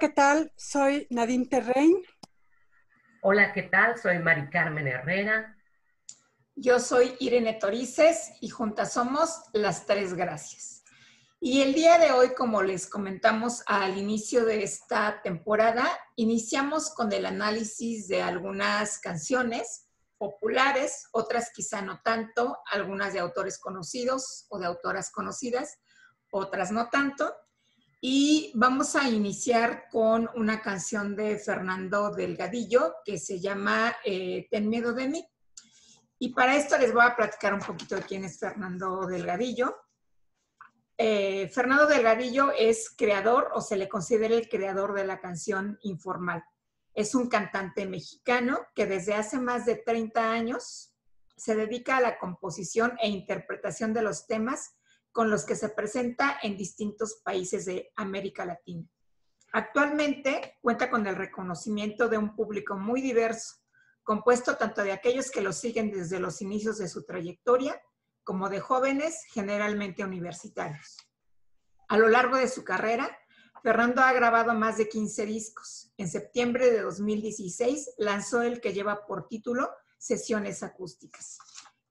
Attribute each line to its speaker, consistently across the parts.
Speaker 1: ¿qué tal? Soy Nadine Terrein.
Speaker 2: Hola, ¿qué tal? Soy Mari Carmen Herrera.
Speaker 3: Yo soy Irene Torices y juntas somos Las Tres Gracias. Y el día de hoy, como les comentamos al inicio de esta temporada, iniciamos con el análisis de algunas canciones populares, otras quizá no tanto, algunas de autores conocidos o de autoras conocidas, otras no tanto. Y vamos a iniciar con una canción de Fernando Delgadillo que se llama eh, Ten miedo de mí. Y para esto les voy a platicar un poquito de quién es Fernando Delgadillo. Eh, Fernando Delgadillo es creador o se le considera el creador de la canción Informal. Es un cantante mexicano que desde hace más de 30 años se dedica a la composición e interpretación de los temas con los que se presenta en distintos países de América Latina. Actualmente cuenta con el reconocimiento de un público muy diverso, compuesto tanto de aquellos que lo siguen desde los inicios de su trayectoria como de jóvenes generalmente universitarios. A lo largo de su carrera, Fernando ha grabado más de 15 discos. En septiembre de 2016 lanzó el que lleva por título Sesiones Acústicas.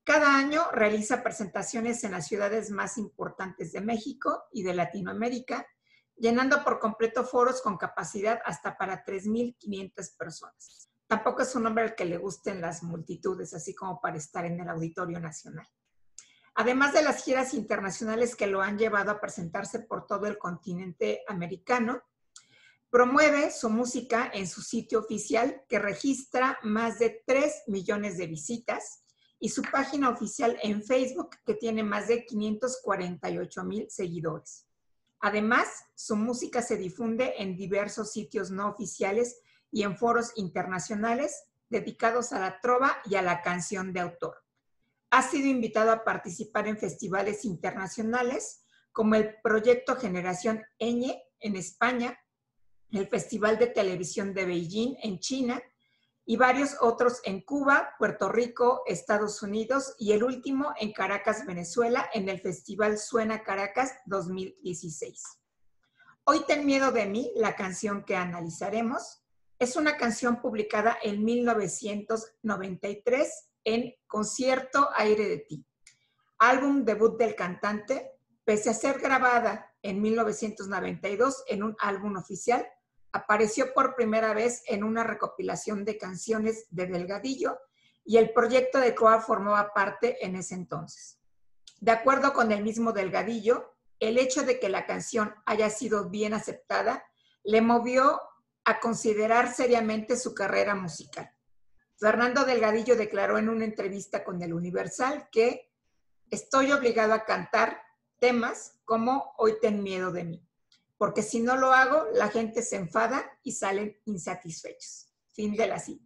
Speaker 3: Cada año realiza presentaciones en las ciudades más importantes de México y de Latinoamérica, llenando por completo foros con capacidad hasta para 3.500 personas. Tampoco es un hombre al que le gusten las multitudes, así como para estar en el Auditorio Nacional. Además de las giras internacionales que lo han llevado a presentarse por todo el continente americano, promueve su música en su sitio oficial que registra más de 3 millones de visitas y su página oficial en Facebook que tiene más de 548 mil seguidores. Además, su música se difunde en diversos sitios no oficiales y en foros internacionales dedicados a la trova y a la canción de autor. Ha sido invitado a participar en festivales internacionales como el Proyecto Generación Eñe en España, el Festival de Televisión de Beijing en China y varios otros en Cuba, Puerto Rico, Estados Unidos y el último en Caracas, Venezuela, en el Festival Suena Caracas 2016. Hoy Ten Miedo de mí, la canción que analizaremos, es una canción publicada en 1993 en Concierto Aire de Ti, álbum debut del cantante, pese a ser grabada en 1992 en un álbum oficial, apareció por primera vez en una recopilación de canciones de Delgadillo y el proyecto de Coa formaba parte en ese entonces. De acuerdo con el mismo Delgadillo, el hecho de que la canción haya sido bien aceptada le movió a considerar seriamente su carrera musical. Fernando Delgadillo declaró en una entrevista con el Universal que estoy obligado a cantar temas como Hoy ten miedo de mí porque si no lo hago, la gente se enfada y salen insatisfechos. Fin de la cita.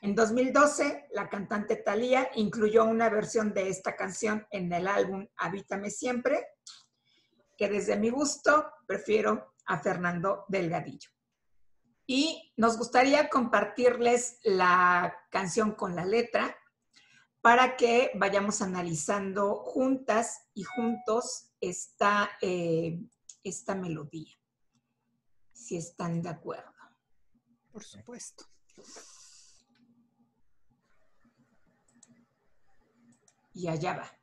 Speaker 3: En 2012, la cantante Thalía incluyó una versión de esta canción en el álbum Habítame Siempre, que desde mi gusto prefiero a Fernando Delgadillo. Y nos gustaría compartirles la canción con la letra para que vayamos analizando juntas y juntos esta, eh, esta melodía, si están de acuerdo.
Speaker 1: Por supuesto.
Speaker 3: Y allá va.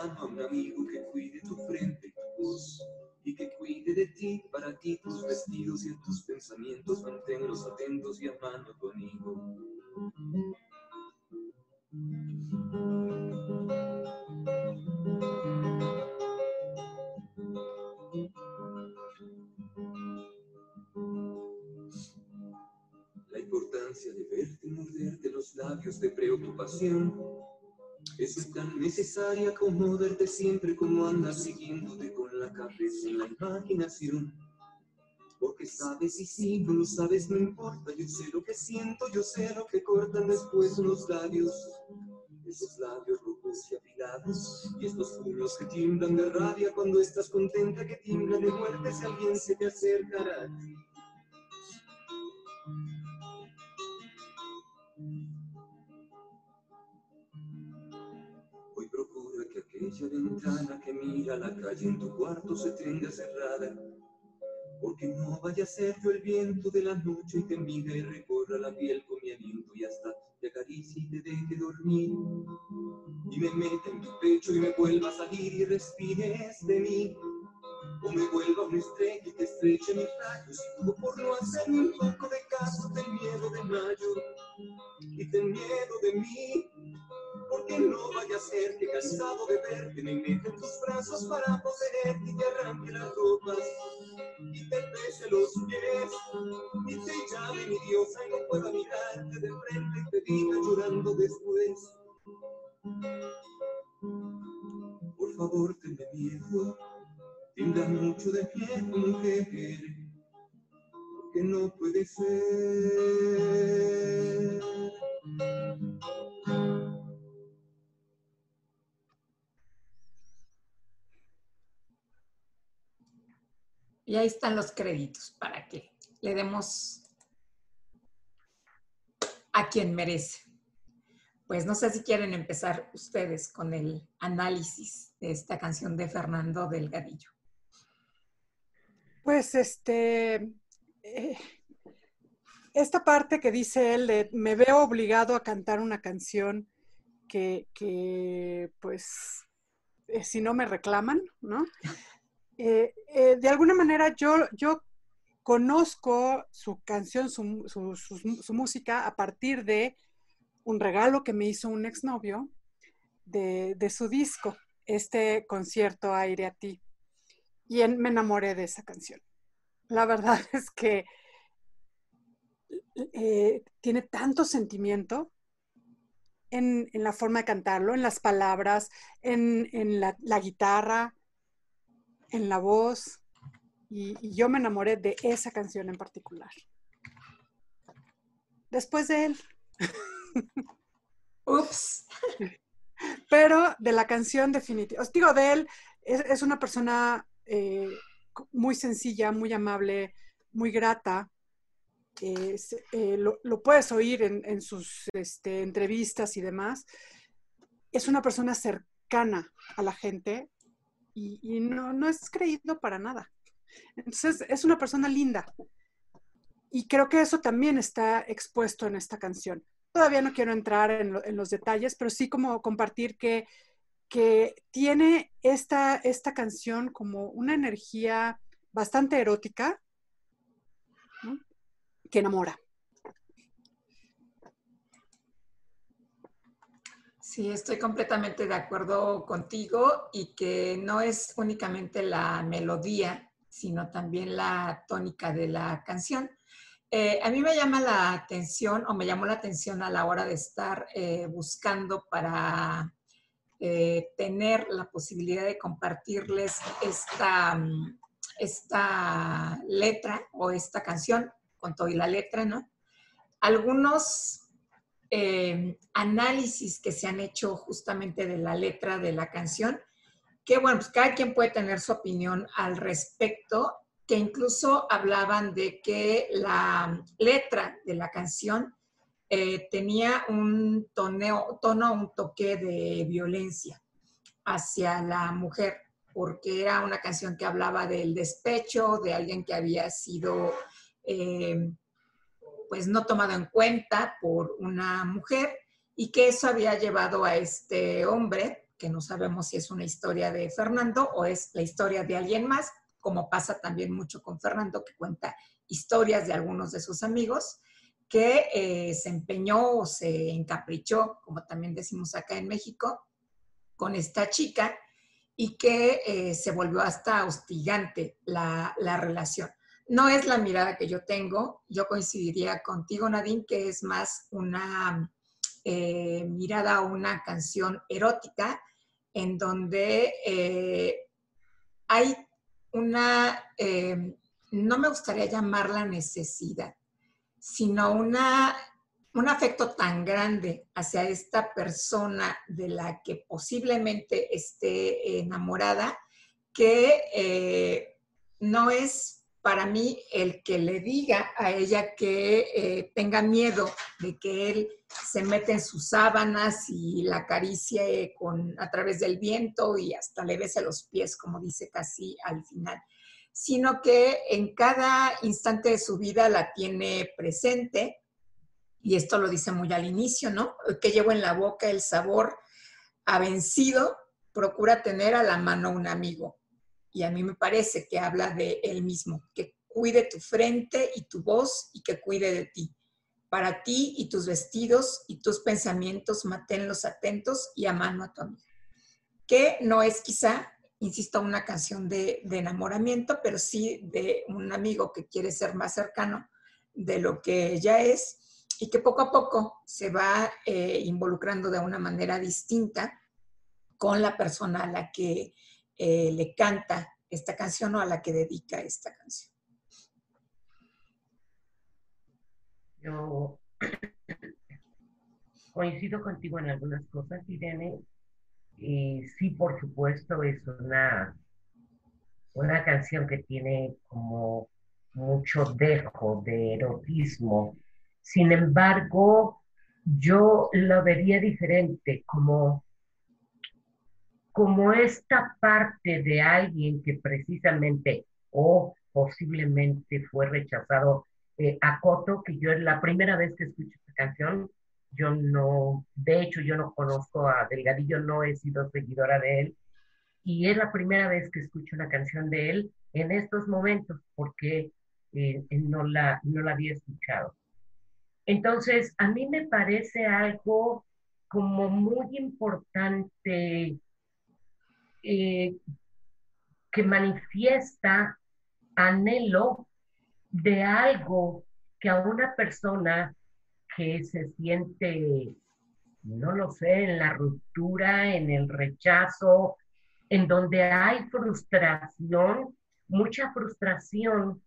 Speaker 4: mano a un amigo que cuide tu frente y tu voz y que cuide de ti, para ti tus vestidos y tus pensamientos, manténlos atentos y a mano conmigo. La importancia de verte morderte los labios de preocupación es tan necesaria como siempre como andas siguiéndote con la cabeza en la imaginación. Porque sabes y si no lo sabes no importa, yo sé lo que siento, yo sé lo que cortan después los labios. Esos labios rojos y afilados, y estos puños que tiemblan de rabia cuando estás contenta, que tiemblan de muerte si alguien se te acercará. Que aquella ventana que mira la calle en tu cuarto se tenga cerrada porque no vaya a ser yo el viento de la noche y te mire y recorra la piel con mi aliento y hasta te acaricie y te deje dormir. Y me meta en tu pecho y me vuelva a salir y respires de mí. O me vuelva una estrella y te estreche mis rayos y tú por no hacerme un poco de caso ten miedo de mayo y ten miedo de mí porque no vaya a ser que cansado de verte me meta en tus brazos para poseerte y te arranque las ropas. Y te bese los pies y te llame mi diosa y no pueda mirarte de frente y te diga llorando después. Por favor tenme miedo tenga mucho de miedo mujer porque no puede ser
Speaker 3: Y ahí están los créditos para que le demos a quien merece. Pues no sé si quieren empezar ustedes con el análisis de esta canción de Fernando Delgadillo.
Speaker 1: Pues este, eh, esta parte que dice él de me veo obligado a cantar una canción que, que pues, eh, si no me reclaman, ¿no? Eh, eh, de alguna manera yo, yo conozco su canción, su, su, música a partir de un regalo que me hizo un exnovio de, de su disco, este concierto Aire a ti. Y me enamoré de esa canción. La verdad es que eh, tiene tanto sentimiento en, en, la forma de cantarlo, en las palabras, en, en la, la, guitarra, en la voz y, yo me enamoré de esa canción en particular. Después de él.
Speaker 3: Ups.
Speaker 1: Pero de la canción definitiva. Os digo, de él es, una persona eh, muy sencilla, muy amable, muy grata. Eh, lo, puedes oír en, sus este, entrevistas y demás. Es una persona cercana a la gente, y, no, no es creído para nada. Entonces, es una persona linda. Y creo que eso también está expuesto en esta canción. Todavía no quiero entrar en, los detalles, pero sí como compartir que, que tiene esta, esta canción como una energía bastante erótica que enamora.
Speaker 3: Sí, estoy completamente de acuerdo contigo y que no es únicamente la melodía, sino también la tónica de la canción. Eh, a mí me llama la atención o me llamó la atención a la hora de estar eh, buscando para eh, tener la posibilidad de compartirles esta, mm, esta letra o esta canción con todo y la letra, ¿no? Algunos eh, análisis que se han hecho justamente de la letra de la canción, que bueno, pues cada quien puede tener su opinión al respecto, que incluso hablaban de que la letra de la canción eh, tenía un tono, un toque de violencia hacia la mujer, porque era una canción que hablaba del despecho, de alguien que había sido eh, pues no tomado en cuenta por una mujer y que eso había llevado a este hombre, que no sabemos si es una historia de Fernando o es la historia de alguien más, como pasa también mucho con Fernando, que cuenta historias de algunos de sus amigos, que eh, se empeñó o se encaprichó, como también decimos acá en México, con esta chica y que eh, se volvió hasta hostigante la, la relación no es la mirada que yo tengo. Yo coincidiría contigo, Nadine, que es más una eh, mirada a una canción erótica en donde eh, hay una, eh, no me gustaría llamarla necesidad, sino una, un afecto tan grande hacia esta persona de la que posiblemente esté enamorada que no es para mí el que le diga a ella que eh, tenga miedo de que él se mete en sus sábanas y la acaricie con, a través del viento y hasta le bese los pies, como dice casi al final, sino que en cada instante de su vida la tiene presente, y esto lo dice muy al inicio, ¿no? Que llevo en la boca el sabor ha vencido, procura tener a la mano un amigo y a mí me parece que habla de él mismo, que cuide tu frente y tu voz y que cuide de ti. Para ti y tus vestidos y tus pensamientos, manténlos atentos y a mano a tu amigo. Que no es quizá, insisto, una canción de, enamoramiento, pero sí de un amigo que quiere ser más cercano de lo que ella es y que poco a poco se va eh, involucrando de una manera distinta con la persona a la que eh, le canta esta canción o a la que dedica esta canción.
Speaker 2: Yo coincido contigo en algunas cosas, Irene. Y sí, por supuesto, es una, una canción que tiene como mucho dejo de erotismo. Sin embargo, yo lo vería diferente, como como esta parte de alguien que precisamente o posiblemente fue rechazado eh, a Coto, que yo es la primera vez que escucho esta canción, yo no, de hecho yo no conozco a Delgadillo, no he sido seguidora de él, y es la primera vez que escucho una canción de él en estos momentos, porque eh, no, la, no la había escuchado. Entonces, a mí me parece algo como muy importante eh, que manifiesta anhelo de algo que a una persona que se siente, no lo sé, en la ruptura, en el rechazo, en donde hay frustración, mucha frustración,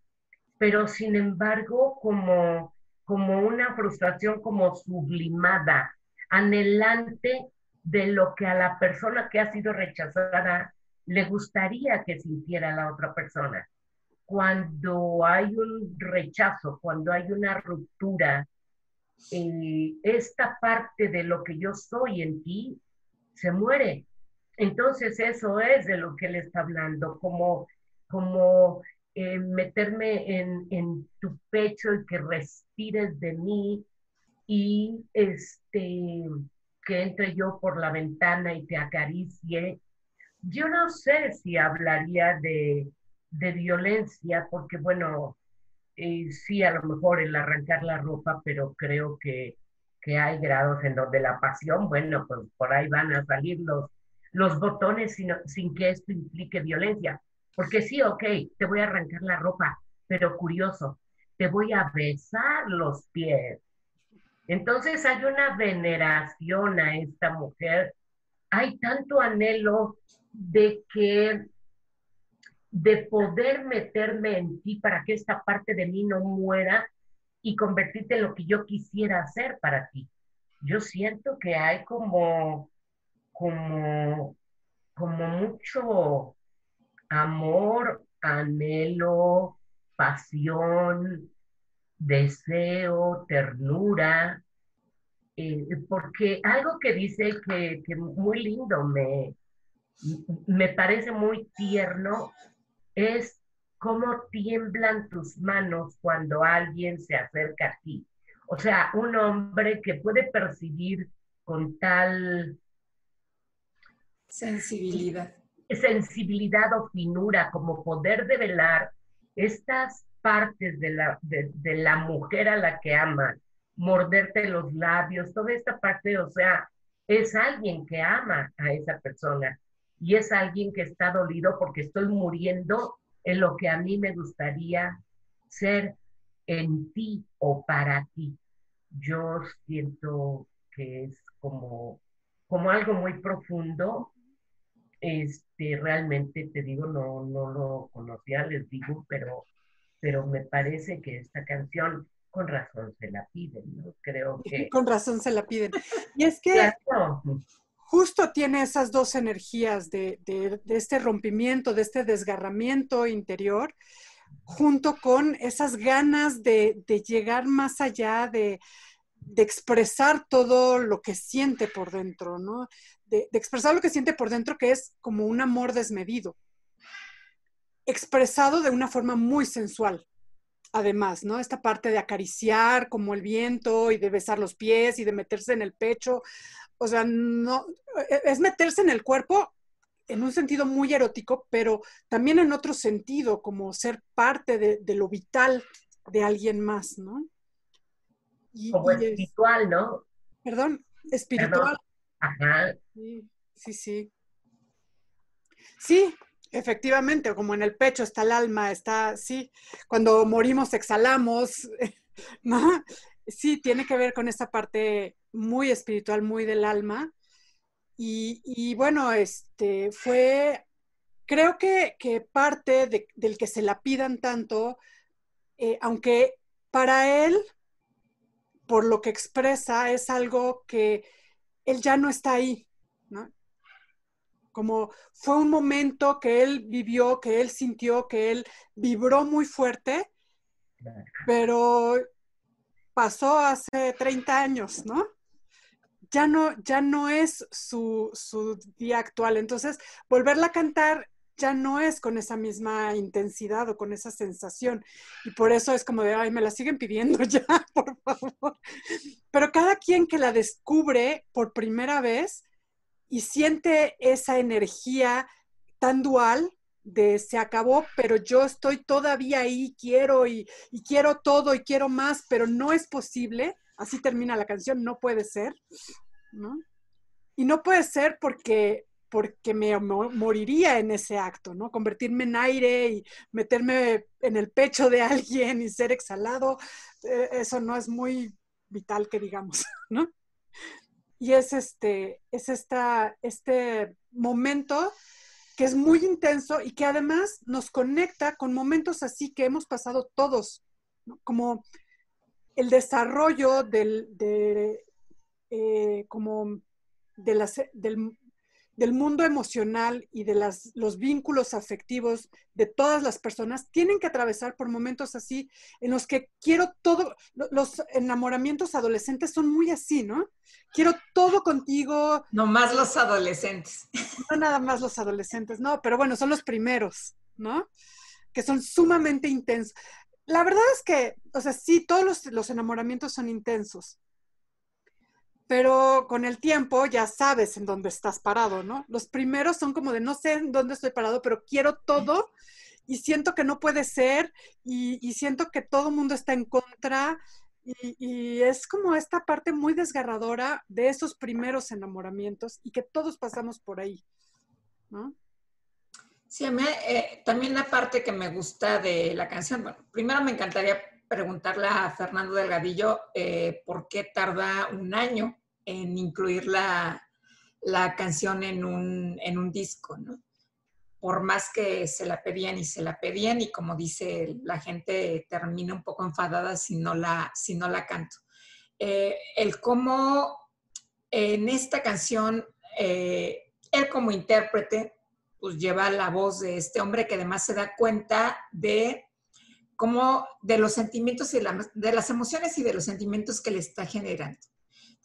Speaker 2: pero sin embargo como, como una frustración como sublimada, anhelante de lo que a la persona que ha sido rechazada le gustaría que sintiera la otra persona. Cuando hay un rechazo, cuando hay una ruptura, eh, esta parte de lo que yo soy en ti se muere. Entonces eso es de lo que él está hablando, como, como eh, meterme en, en tu pecho y que respires de mí y este que entre yo por la ventana y te acaricie, yo no sé si hablaría de, violencia, porque bueno, eh, sí, a lo mejor el arrancar la ropa, pero creo que, hay grados en donde la pasión, bueno, pues por ahí van a salir los, los botones sin, sin que esto implique violencia. Porque sí, ok, te voy a arrancar la ropa, pero curioso, te voy a besar los pies, entonces hay una veneración a esta mujer, hay tanto anhelo de que de poder meterme en ti para que esta parte de mí no muera y convertirte en lo que yo quisiera hacer para ti. Yo siento que hay como, como, como mucho amor, anhelo, pasión, deseo, ternura, eh, porque algo que dice que, que, muy lindo, me, me parece muy tierno, es cómo tiemblan tus manos cuando alguien se acerca a ti. O sea, un hombre que puede percibir con tal
Speaker 3: sensibilidad.
Speaker 2: Sensibilidad o finura, como poder develar estas partes de la, de, la mujer a la que ama, morderte los labios, toda esta parte, o sea, es alguien que ama a esa persona y es alguien que está dolido porque estoy muriendo en lo que a mí me gustaría ser en ti o para ti. Yo siento que es como, como algo muy profundo. Este, realmente te digo, no, no lo conocía, les digo, pero, pero me parece que esta canción con razón se la piden, ¿no? Creo que...
Speaker 1: Con razón se la piden. Y es que justo tiene esas dos energías de, de, este rompimiento, de este desgarramiento interior, junto con esas ganas de, de llegar más allá, de, de, expresar todo lo que siente por dentro, ¿no? De, expresar lo que siente por dentro, que es como un amor desmedido, expresado de una forma muy sensual, además, ¿no? Esta parte de acariciar como el viento y de besar los pies y de meterse en el pecho, o sea, no, e, es meterse en el cuerpo en un sentido muy erótico, pero también en otro sentido, como ser parte de, lo vital de alguien más, ¿no?
Speaker 2: como espiritual, ¿no?
Speaker 1: Perdón, espiritual.
Speaker 2: Ajá.
Speaker 1: Sí, sí, sí. Sí, efectivamente, como en el pecho está el alma, está, sí, cuando morimos exhalamos, ¿no? Sí, tiene que ver con esa parte muy espiritual, muy del alma. Y, bueno, este fue, creo que, parte del que se la pidan tanto, eh, aunque para él, por lo que expresa, es algo que él ya no está ahí, ¿no? Como fue un momento que él vivió, que él sintió, que él vibró muy fuerte, pero pasó hace 30 años, ¿no? ya no, ya no es su, día actual. Entonces, volverla a cantar ya no es con esa misma intensidad o con esa sensación. Y por eso es como de, ay, me la siguen pidiendo ya, por favor. Pero cada quien que la descubre por primera vez y siente esa energía tan dual de se acabó, pero yo estoy todavía ahí, quiero y, quiero todo y quiero más, pero no es posible. Así termina la canción, no puede ser. ¿no? Y no puede ser porque, porque me moriría en ese acto, ¿no? Convertirme en aire y meterme en el pecho de alguien y ser exhalado, eh, eso no es muy vital que digamos, ¿no? Y es este, es esta, este momento que es muy intenso y que además nos conecta con momentos así que hemos pasado todos, como el desarrollo del, de, eh, como de las, del, del, mundo emocional y de las, los vínculos afectivos de todas las personas tienen que atravesar por momentos así en los que quiero todo, los enamoramientos adolescentes son muy así, ¿no? Quiero todo contigo.
Speaker 3: No más los adolescentes.
Speaker 1: No nada más los adolescentes, no, pero bueno, son los primeros, ¿no? Que son sumamente intensos. La verdad es que, o sea, sí, todos los, los enamoramientos son intensos, pero con el tiempo ya sabes en dónde estás parado, ¿no? Los primeros son como de no sé en dónde estoy parado, pero quiero todo y siento que no puede ser y, siento que todo el mundo está en contra y, es como esta parte muy desgarradora de esos primeros enamoramientos y que todos pasamos por ahí, ¿no?
Speaker 3: Sí, a mí eh, también la parte que me gusta de la canción, bueno, primero me encantaría preguntarle a Fernando Delgadillo eh, por qué tarda un año en incluir la, canción en un, en un, disco, ¿no? Por más que se la pedían y se la pedían y como dice la gente termina un poco enfadada si no la, si no la canto. Eh, el cómo en esta canción, eh, él como intérprete, pues lleva la voz de este hombre que además se da cuenta de como de los sentimientos y de las emociones y de los sentimientos que le está generando.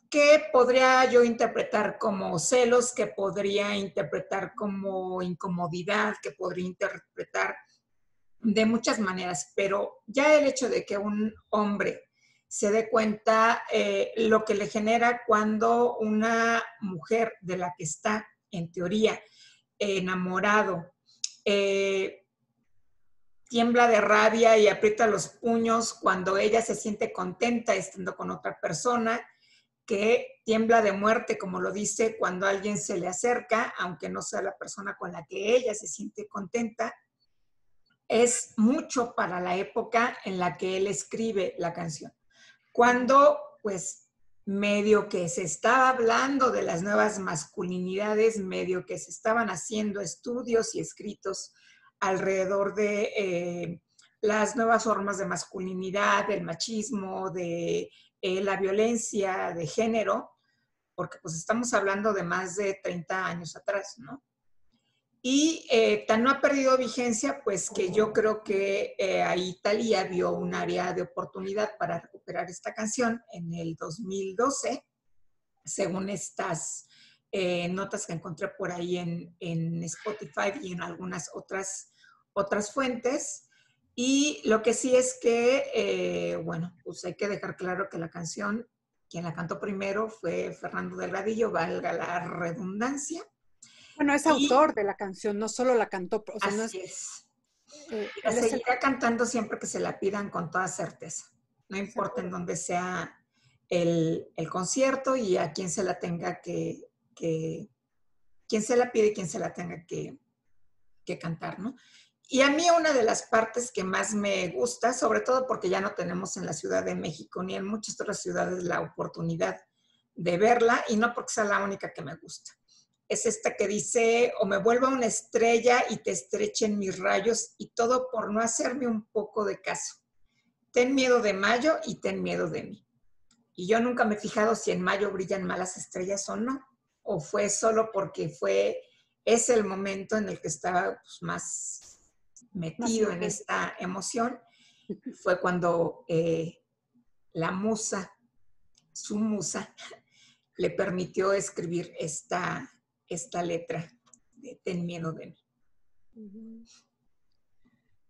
Speaker 3: ¿Qué podría yo interpretar como celos? ¿Qué podría interpretar como incomodidad? ¿Qué podría interpretar de muchas maneras? Pero ya el hecho de que un hombre se dé cuenta eh, lo que le genera cuando una mujer de la que está, en teoría, enamorado, eh, tiembla de rabia y aprieta los puños cuando ella se siente contenta estando con otra persona, que tiembla de muerte, como lo dice, cuando alguien se le acerca, aunque no sea la persona con la que ella se siente contenta, es mucho para la época en la que él escribe la canción. Cuando, pues, medio que se estaba hablando de las nuevas masculinidades, medio que se estaban haciendo estudios y escritos alrededor de eh, las nuevas formas de masculinidad, del machismo, de eh, la violencia de género, porque pues estamos hablando de más de 30 años atrás, ¿no? Y eh, tan no ha perdido vigencia, pues que yo creo que eh, ahí Talía vio un área de oportunidad para recuperar esta canción en el 2012, según estas notas que encontré por ahí en, en, Spotify y en algunas otras, otras fuentes. Y lo que sí es que, eh, bueno, pues hay que dejar claro que la canción, quien la cantó primero fue Fernando Delgadillo, valga la redundancia.
Speaker 1: Bueno, es autor de la canción, no solo la cantó.
Speaker 3: O sea, así es. Eh, seguirá cantando siempre que se la pidan con toda certeza. No importa en dónde sea el, el, concierto y a quién se la tenga que, que, quién se la pide y quién se la tenga que, que cantar, ¿no? Y a mí una de las partes que más me gusta, sobre todo porque ya no tenemos en la Ciudad de México ni en muchas otras ciudades la oportunidad de verla, y no porque sea la única que me gusta, es esta que dice, o me vuelva una estrella y te estrechen mis rayos, y todo por no hacerme un poco de caso. Ten miedo de mayo y ten miedo de mí. Y yo nunca me he fijado si en mayo brillan malas estrellas o no, o fue solo porque fue, es el momento en el que estaba pues, más metido en esta emoción fue cuando eh, la musa, su musa, le permitió escribir esta, esta letra de Ten miedo de mí.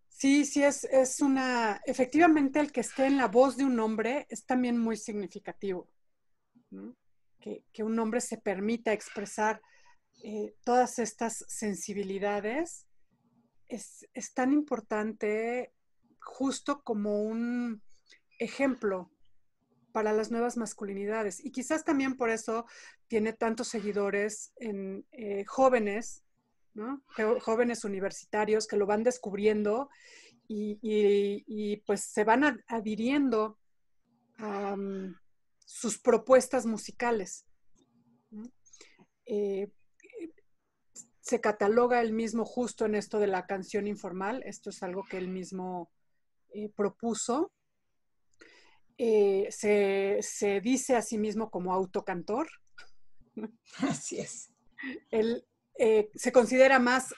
Speaker 1: Sí, sí, es, es, una, efectivamente el que esté en la voz de un hombre es también muy significativo, que, un hombre se permita expresar eh, todas estas sensibilidades es, tan importante justo como un ejemplo para las nuevas masculinidades. Y quizás también por eso tiene tantos seguidores en eh, jóvenes, jóvenes universitarios que lo van descubriendo y, pues se van adhiriendo a mm, sus propuestas musicales. Eh, se cataloga él mismo justo en esto de la canción informal. Esto es algo que él mismo eh, propuso. Eh, se, dice a sí mismo como autocantor.
Speaker 3: Así es.
Speaker 1: Él se considera más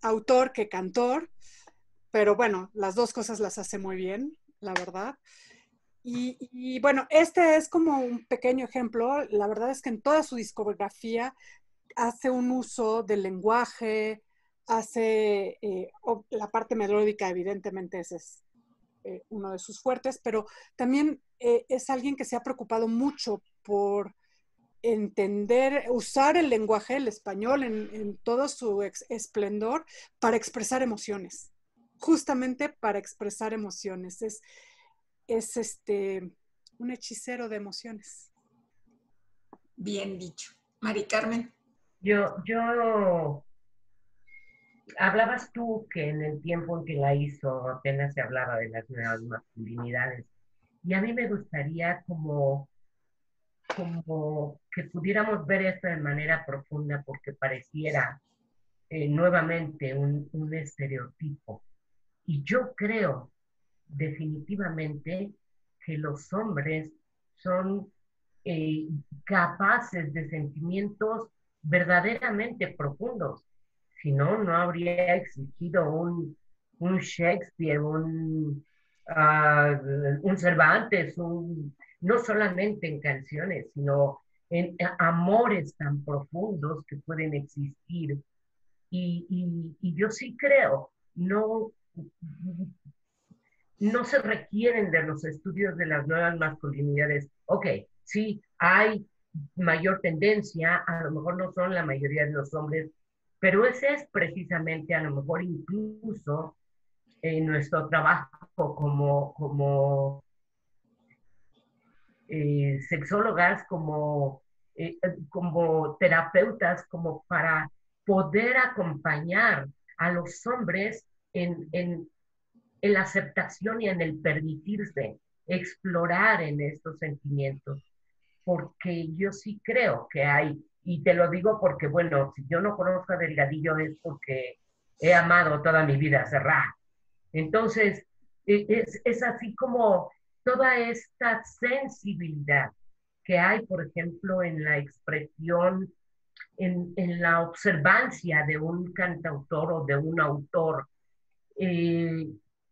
Speaker 1: autor que cantor, pero bueno, las dos cosas las hace muy bien, la verdad. Y, bueno, este es como un pequeño ejemplo. La verdad es que en toda su discografía hace un uso del lenguaje, hace eh, la parte melódica, evidentemente ese es eh, uno de sus fuertes, pero también eh, es alguien que se ha preocupado mucho por entender, usar el lenguaje, el español en, todo su esplendor para expresar emociones, justamente para expresar emociones. Es, es este, un hechicero de emociones.
Speaker 3: Bien dicho. Mari Carmen.
Speaker 2: Yo, yo, hablabas tú que en el tiempo en que la hizo apenas se hablaba de las nuevas masculinidades. Y a mí me gustaría como, como que pudiéramos ver esto de manera profunda porque pareciera eh, nuevamente un, un estereotipo. Y yo creo definitivamente que los hombres son eh, capaces de sentimientos verdaderamente profundos. Si no, no habría existido un, un Shakespeare, un, ah, un Cervantes, no solamente en canciones, sino en amores tan profundos que pueden existir. Y, y, yo sí creo, no, no se requieren de los estudios de las nuevas masculinidades. Ok, sí, hay mayor tendencia, a lo mejor no son la mayoría de los hombres, pero ese es precisamente a lo mejor incluso en nuestro trabajo como, como eh, sexólogas, como, eh, como terapeutas, como para poder acompañar a los hombres en, en, en la aceptación y en el permitirse explorar en estos sentimientos porque yo sí creo que hay, y te lo digo porque, bueno, si yo no conozco a Delgadillo es porque he amado toda mi vida a Serrat. Entonces, e, es, es así como toda esta sensibilidad que hay, por ejemplo, en la expresión, en, en la observancia de un cantautor o de un autor, eh,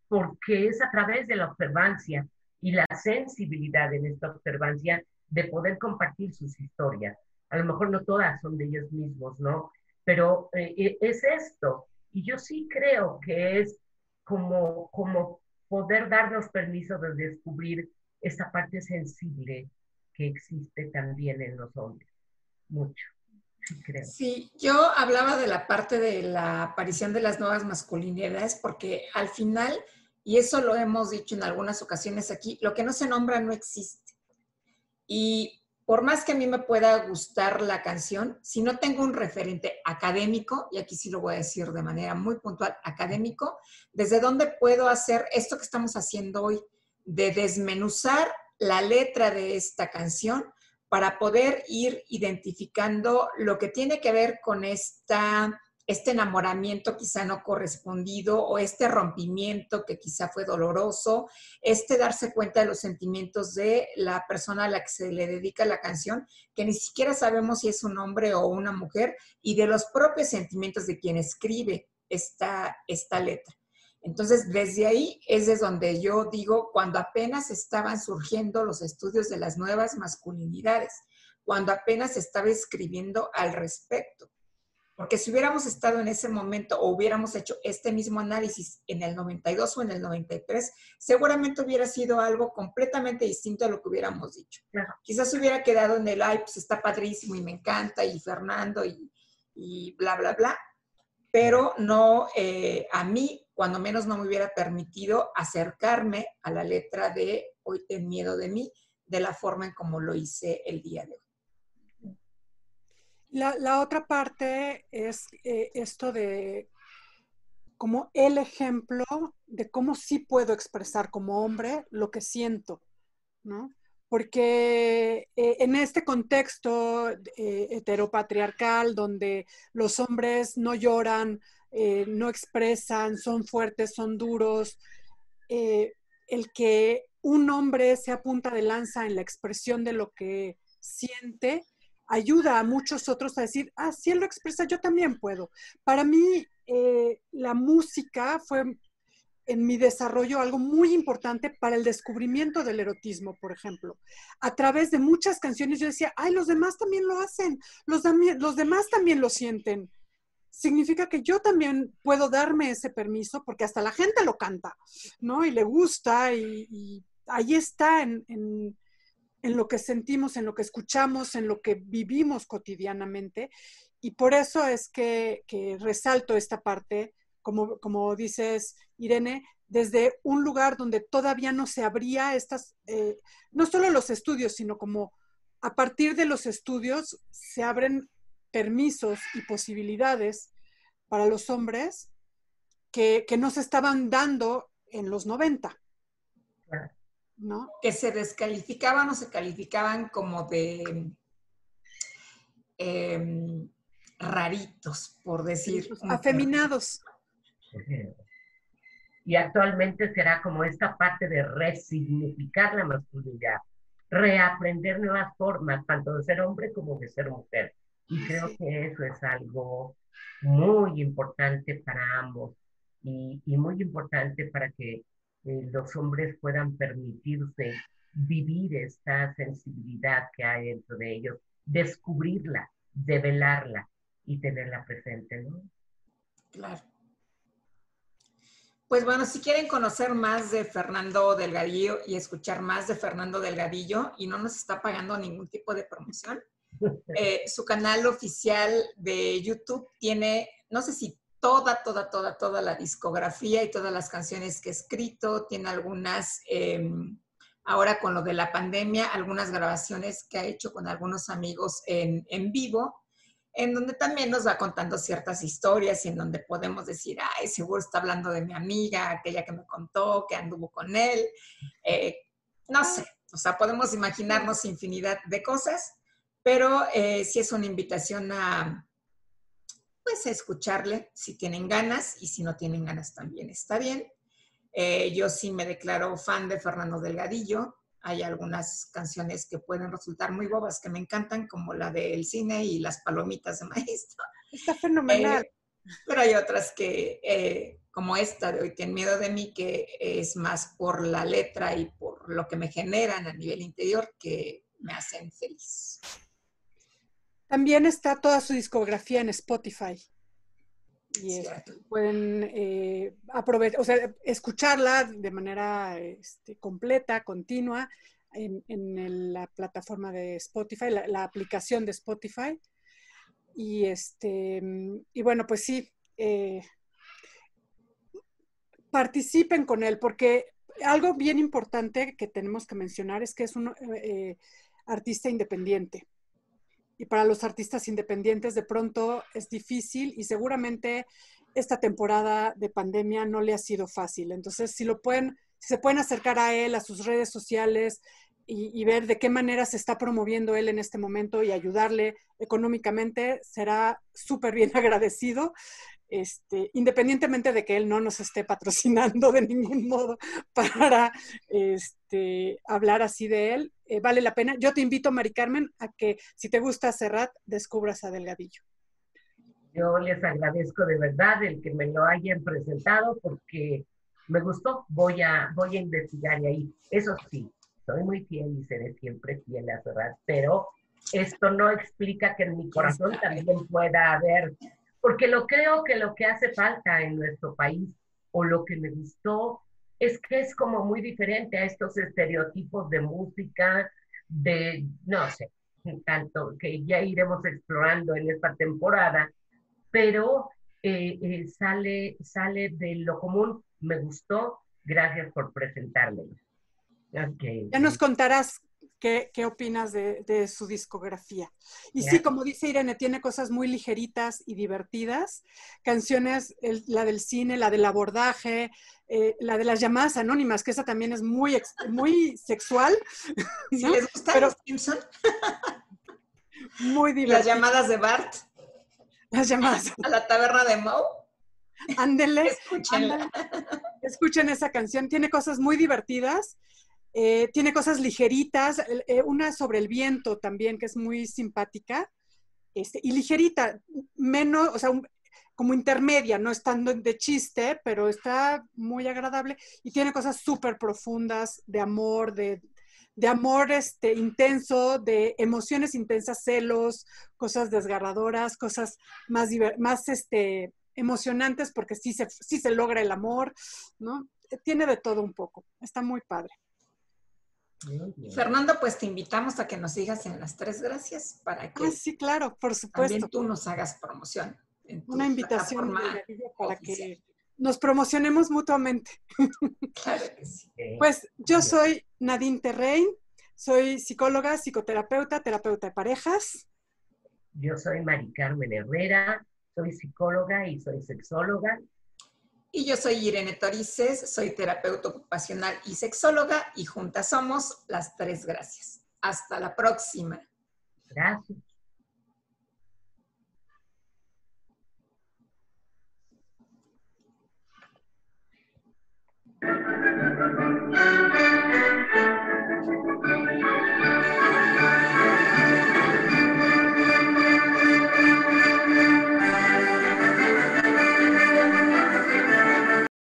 Speaker 2: porque es a través de la observancia y la sensibilidad en esta observancia de poder compartir sus historias. A lo mejor no todas son de ellos mismos, ¿no? Pero eh, eh, es esto. Y yo sí creo que es como, como poder darnos permiso de descubrir esa parte sensible que existe también en los hombres. Mucho. Sí, creo.
Speaker 3: Sí, yo hablaba de la parte de la aparición de las nuevas masculinidades porque al final, y eso lo hemos dicho en algunas ocasiones aquí, lo que no se nombra no existe. Y por más que a mí me pueda gustar la canción, si no tengo un referente académico, y aquí sí lo voy a decir de manera muy puntual, académico, ¿desde dónde puedo hacer esto que estamos haciendo hoy? De desmenuzar la letra de esta canción para poder ir identificando lo que tiene que ver con esta este enamoramiento quizá no correspondido o este rompimiento que quizá fue doloroso, este darse cuenta de los sentimientos de la persona a la que se le dedica la canción, que ni siquiera sabemos si es un hombre o una mujer, y de los propios sentimientos de quien escribe esta, esta letra. Entonces, desde ahí es de donde yo digo, cuando apenas estaban surgiendo los estudios de las nuevas masculinidades, cuando apenas estaba escribiendo al respecto porque si hubiéramos estado en ese momento o hubiéramos hecho este mismo análisis en el 92 o en el 93, seguramente hubiera sido algo completamente distinto a lo que hubiéramos dicho. Quizás hubiera quedado en el, ay, pues está padrísimo y me encanta, y Fernando, y, y bla, bla, bla. Pero no, eh, a mí, cuando menos no me hubiera permitido acercarme a la letra de Hoy ten miedo de mí, de la forma en como lo hice el día de hoy.
Speaker 1: La, otra parte es eh, esto de como el ejemplo de cómo sí puedo expresar como hombre lo que siento, ¿no? Porque eh, en este contexto eh, heteropatriarcal, donde los hombres no lloran, no expresan, son fuertes, son duros, el que un hombre se apunta de lanza en la expresión de lo que siente, ayuda a muchos otros a decir, ah, si él lo expresa, yo también puedo. Para mí, eh, la música fue en mi desarrollo algo muy importante para el descubrimiento del erotismo, por ejemplo. A través de muchas canciones yo decía, ay, los demás también lo hacen, los, los demás también lo sienten. Significa que yo también puedo darme ese permiso porque hasta la gente lo canta, ¿no? Y le gusta y, ahí está en lo que sentimos, en lo que escuchamos, en lo que vivimos cotidianamente. Y por eso es que, resalto esta parte, como, dices, Irene, desde un lugar donde todavía no se abría estas, eh, no solo los estudios, sino como a partir de los estudios se abren permisos y posibilidades para los hombres que no se estaban dando en los 90. ¿No?
Speaker 3: Que se descalificaban o se calificaban como de em, raritos, por decir.
Speaker 1: afeminados.
Speaker 2: Y actualmente será como esta parte de resignificar la masculinidad, reaprender nuevas formas, tanto de ser hombre como de ser mujer. Y creo que eso es algo muy importante para ambos y, y muy importante para que los hombres puedan permitirse vivir esta sensibilidad que hay dentro de ellos, descubrirla, develarla y tenerla presente, ¿no?
Speaker 3: Claro. Pues bueno, si quieren conocer más de Fernando Delgadillo y escuchar más de Fernando Delgadillo y no nos está pagando ningún tipo de promoción, eh, su canal oficial de YouTube tiene, no sé si toda, toda, toda, toda la discografía y todas las canciones que he escrito. Tiene algunas, em, ahora con lo de la pandemia, algunas grabaciones que ha hecho con algunos amigos en, en vivo, en donde también nos va contando ciertas historias y en donde podemos decir, ay, seguro está hablando de mi amiga, aquella que me contó, que anduvo con él. Eh, no sé, O sea, podemos imaginarnos infinidad de cosas, pero eh, sí es una invitación a, pues, escucharle si tienen ganas y si no tienen ganas también está bien. Eh, yo sí me declaro fan de Fernando Delgadillo. Hay algunas canciones que pueden resultar muy bobas que me encantan, como la del cine y las palomitas de maestro.
Speaker 1: Está fenomenal.
Speaker 3: Eh, pero hay otras que, eh, como esta de Hoy Ten Miedo de mí, que es más por la letra y por lo que me generan a nivel interior que me hacen feliz.
Speaker 1: También está toda su discografía en Spotify. Y pueden eh, aprovechar, o sea, escucharla de manera este, completa, continua, en, la plataforma de Spotify, la aplicación de Spotify. Y, este, y bueno, pues sí, eh, participen con él, porque algo bien importante que tenemos que mencionar es que es un eh, artista independiente. Y para los artistas independientes de pronto es difícil y seguramente esta temporada de pandemia no le ha sido fácil. Entonces, si lo pueden, se pueden acercar a él, a sus redes sociales, y, ver de qué manera se está promoviendo él en este momento y ayudarle económicamente, será súper bien agradecido, este, independientemente de que él no nos esté patrocinando de ningún modo para este, hablar así de él. Eh, vale la pena. Yo te invito, Mari Carmen, a que si te gusta Serrat, descubras a Delgadillo.
Speaker 2: Yo les agradezco de verdad el que me lo hayan presentado porque me gustó. Voy a, voy a investigar y ahí. Eso sí, soy muy fiel y seré siempre fiel a Serrat, pero esto no explica que en mi corazón también pueda haber, porque lo creo que lo que hace falta en nuestro país o lo que me gustó es que es como muy diferente a estos estereotipos de música, de, no sé, tanto que ya iremos explorando en esta temporada, pero eh, eh, sale, sale de lo común, me gustó, gracias por presentármelo.
Speaker 1: Ya nos contarás qué, opinas de, su discografía. Y sí, como dice Irene, tiene cosas muy ligeritas y divertidas. Canciones, la del cine, la del abordaje, eh, la de las llamadas anónimas, que esa también es muy, muy sexual.
Speaker 3: ¿no? les gusta Pero, Simpson?
Speaker 1: muy divertida.
Speaker 3: Las llamadas de Bart.
Speaker 1: Las llamadas.
Speaker 3: A la taberna de Moe.
Speaker 1: Ándele. Escuchen esa canción. Tiene cosas muy divertidas eh, tiene cosas ligeritas, eh, una sobre el viento también, que es muy simpática, este, y ligerita, menos, o sea, como intermedia, no estando de chiste, pero está muy agradable y tiene cosas súper profundas de amor, de, amor este, intenso, de emociones intensas, celos, cosas desgarradoras, cosas más, más este, emocionantes porque sí se, sí se logra el amor, ¿no? Tiene de todo un poco, está muy padre.
Speaker 3: Fernando, pues te invitamos a que nos sigas en las tres gracias para que.
Speaker 1: sí, claro, por supuesto.
Speaker 3: También tú nos hagas promoción.
Speaker 1: Una invitación para que nos promocionemos mutuamente.
Speaker 3: Claro que sí.
Speaker 1: Pues yo soy Nadine Terrein, soy psicóloga, psicoterapeuta, terapeuta de parejas.
Speaker 2: Yo soy Mari Carmen Herrera, soy psicóloga y soy sexóloga
Speaker 3: y yo soy Irene Torices, soy terapeuta ocupacional y sexóloga y juntas somos las tres gracias. Hasta la próxima.
Speaker 2: Gracias.